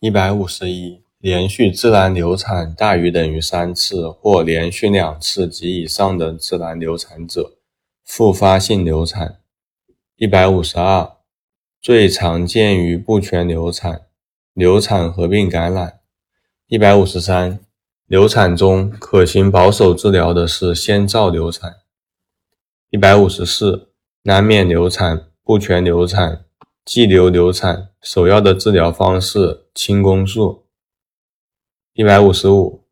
一百五十一，连续自然流产大于等于三次或连续两次及以上的自然流产者，复发性流产。一百五十二，最常见于不全流产、流产合并感染。一百五十三，流产中可行保守治疗的是先兆流产。一百五十四，难免流产、不全流产。肌瘤流产首要的治疗方式清宫术。一百五十五，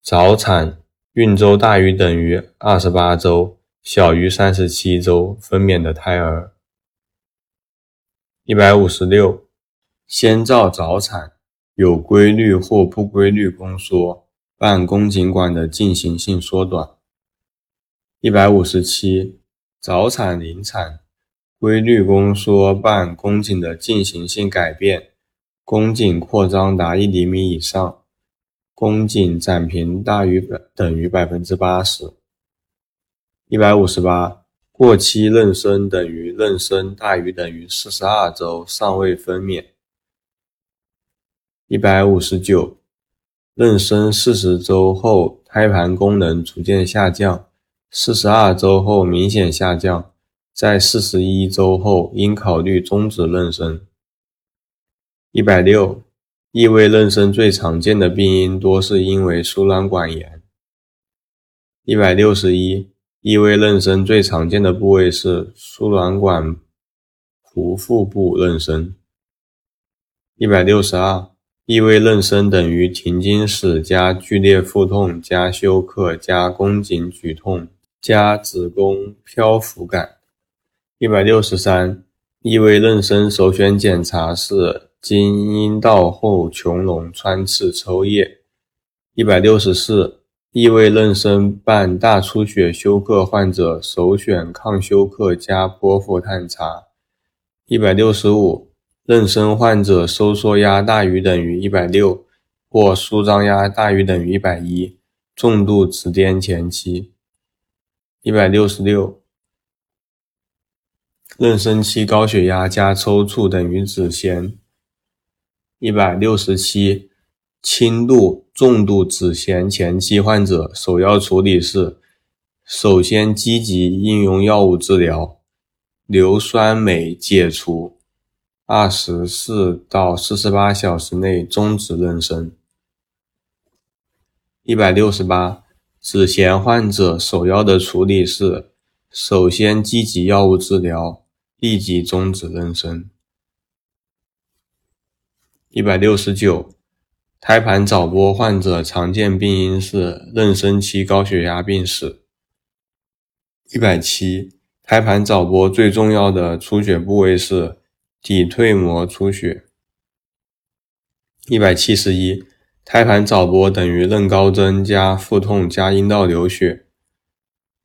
早产孕周大于等于二十八周，小于三十七周分娩的胎儿。一百五十六，先兆早产有规律或不规律宫缩，伴宫颈管的进行性缩短。一百五十七，早产临产。规律宫缩伴宫颈的进行性改变，宫颈扩张达一厘米以上，宫颈展平大于等于百分之八十。一百五十八，过期妊娠等于妊娠大于等于四十二周尚未分娩。一百五十九，妊娠四十周后胎盘功能逐渐下降，四十二周后明显下降。在四十一周后，应考虑终止妊娠。一百六，异位妊娠最常见的病因多是因为输卵管炎。一百六十一，异位妊娠最常见的部位是输卵管壶腹部妊娠。一百六十二，异位妊娠等于停经史加剧烈腹痛加休克加宫颈举痛加子宫漂浮感。一百六十三，异位妊娠首选检查是经阴道后穹隆穿刺抽液。一百六十四，异位妊娠伴大出血休克患者首选抗休克加剖腹探查。一百六十五，妊娠患者收缩压大于等于一百六或舒张压大于等于一百一，重度紫癜前期。一百六十六。妊娠期高血压加抽搐等于子痫。一百六十七，轻度、重度子痫前期患者首要处理是：首先积极应用药物治疗，硫酸镁解除，二十四到四十八小时内终止妊娠。一百六十八，子痫患者首要的处理是：首先积极药物治疗。立即终止妊娠。一百六十九，胎盘早剥患者常见病因是妊娠期高血压病史。一百七，胎盘早剥最重要的出血部位是底蜕膜出血。一百七十一，胎盘早剥等于妊高征加腹痛加阴道流血。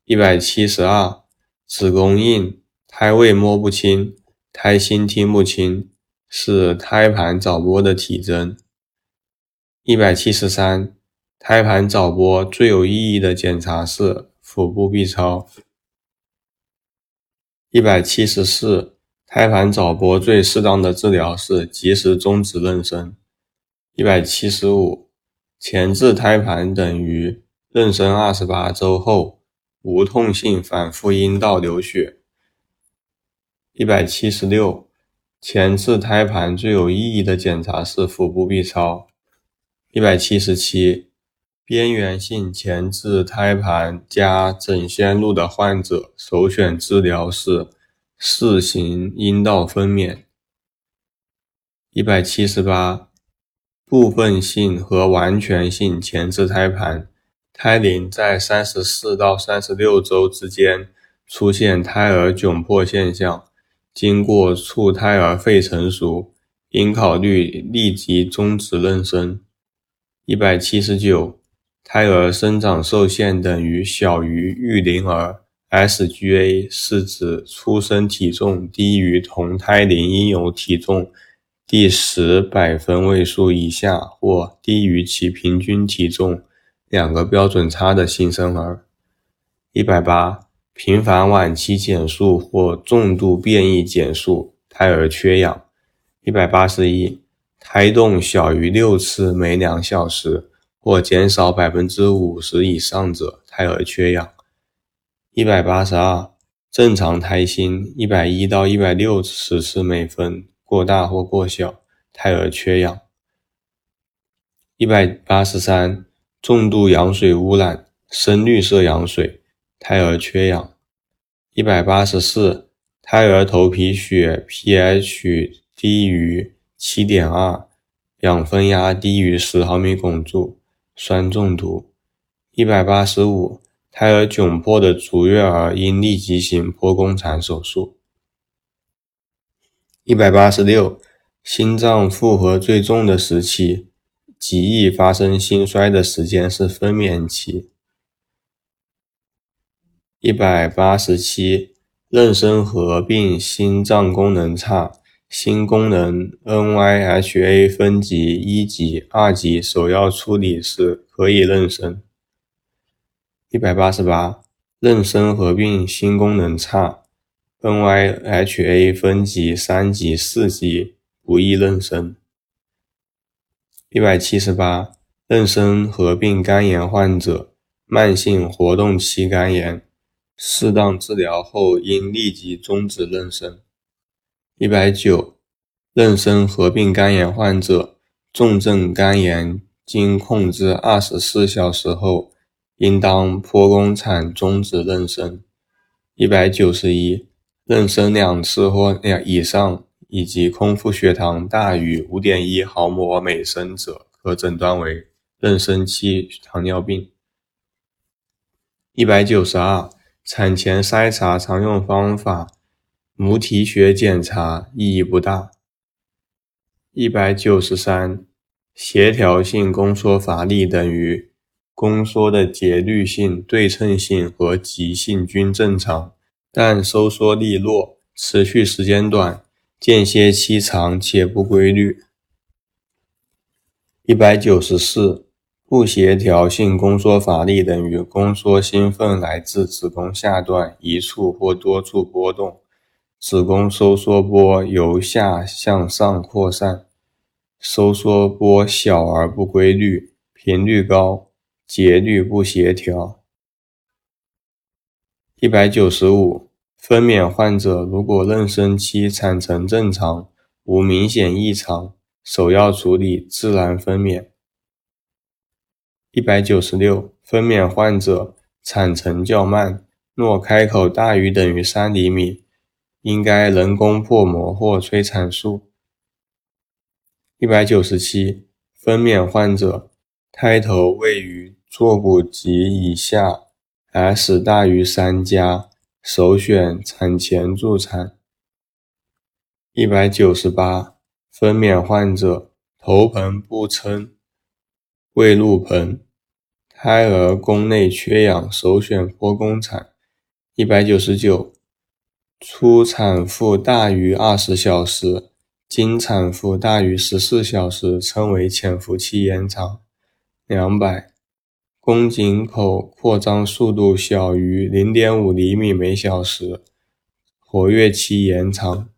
一百七十二，子宫硬。胎位摸不清，胎心听不清，是胎盘早剥的体征。一百七十三，胎盘早剥最有意义的检查是腹部 B 超。一百七十四，胎盘早剥最适当的治疗是及时终止妊娠。一百七十五，前置胎盘等于妊娠二十八周后无痛性反复阴道流血。一百七十六，前置胎盘最有意义的检查是腹部 B 超。一百七十七，边缘性前置胎盘加整鲜露的患者首选治疗是四行阴道分娩。一百七十八，部分性和完全性前置胎盘，胎龄在三十四到三十六周之间出现胎儿窘迫现象。经过促胎儿肺成熟，应考虑立即终止妊娠。一百七十九，胎儿生长受限等于小于育龄儿，SGA 是指出生体重低于同胎龄应有体重第十百分位数以下或低于其平均体重两个标准差的新生儿。一百八。频繁晚期减速或重度变异减速，胎儿缺氧。一百八十一，胎动小于六次每两小时或减少百分之五十以上者，胎儿缺氧。一百八十二，正常胎心一百一到一百六十次每分，过大或过小，胎儿缺氧。一百八十三，重度羊水污染，深绿色羊水，胎儿缺氧。一百八十四，胎儿头皮血 pH 低于七点二，氧分压低于十毫米汞柱，酸中毒。一百八十五。胎儿窘迫的足月儿应立即行剖宫产手术。一百八十六，心脏负荷最重的时期，极易发生心衰的时间是分娩期。一百八十七，妊娠合并心脏功能差，心功能 NYHA 分级一级、二级，首要处理是可以妊娠。一百八十八，妊娠合并心功能差，NYHA 分级三级、四级，不宜妊娠。一百七十八，妊娠合并肝炎患者，慢性活动期肝炎，适当治疗后应立即终止妊娠。一百九，妊娠合并肝炎患者，重症肝炎经控制二十四小时后。应当剖宫产终止妊娠。一百九十一，妊娠两次或两以上，以及空腹血糖大于五点一毫摩尔每升者，可诊断为妊娠期糖尿病。一百九十二，产前筛查常用方法母体血检查意义不大。一百九十三，协调性宫缩乏力等于。宫缩的节律性、对称性和急性均正常，但收缩力弱，持续时间短，间歇期长且不规律。一百九十四，不协调性宫缩乏力等于宫缩兴奋来自子宫下段一处或多处波动，子宫收缩波由下向上扩散，收缩波小而不规律，频率高。节律不协调。一百九十五，分娩患者如果妊娠期产程正常，无明显异常，首要处理自然分娩。一百九十六，分娩患者产程较慢，若开口大于等于三厘米，应该人工破膜或催产素。一百九十七，分娩患者胎头位于。坐骨及以下，S 大于三加，首选产前助产。一百九十八，分娩患者头盆不撑，未入盆，胎儿宫内缺氧，首选剖宫产。一百九十九，初产妇大于二十小时，经产妇大于十四小时，称为潜伏期延长。两百。宫颈口扩张速度小于零点五厘米每小时，活跃期延长。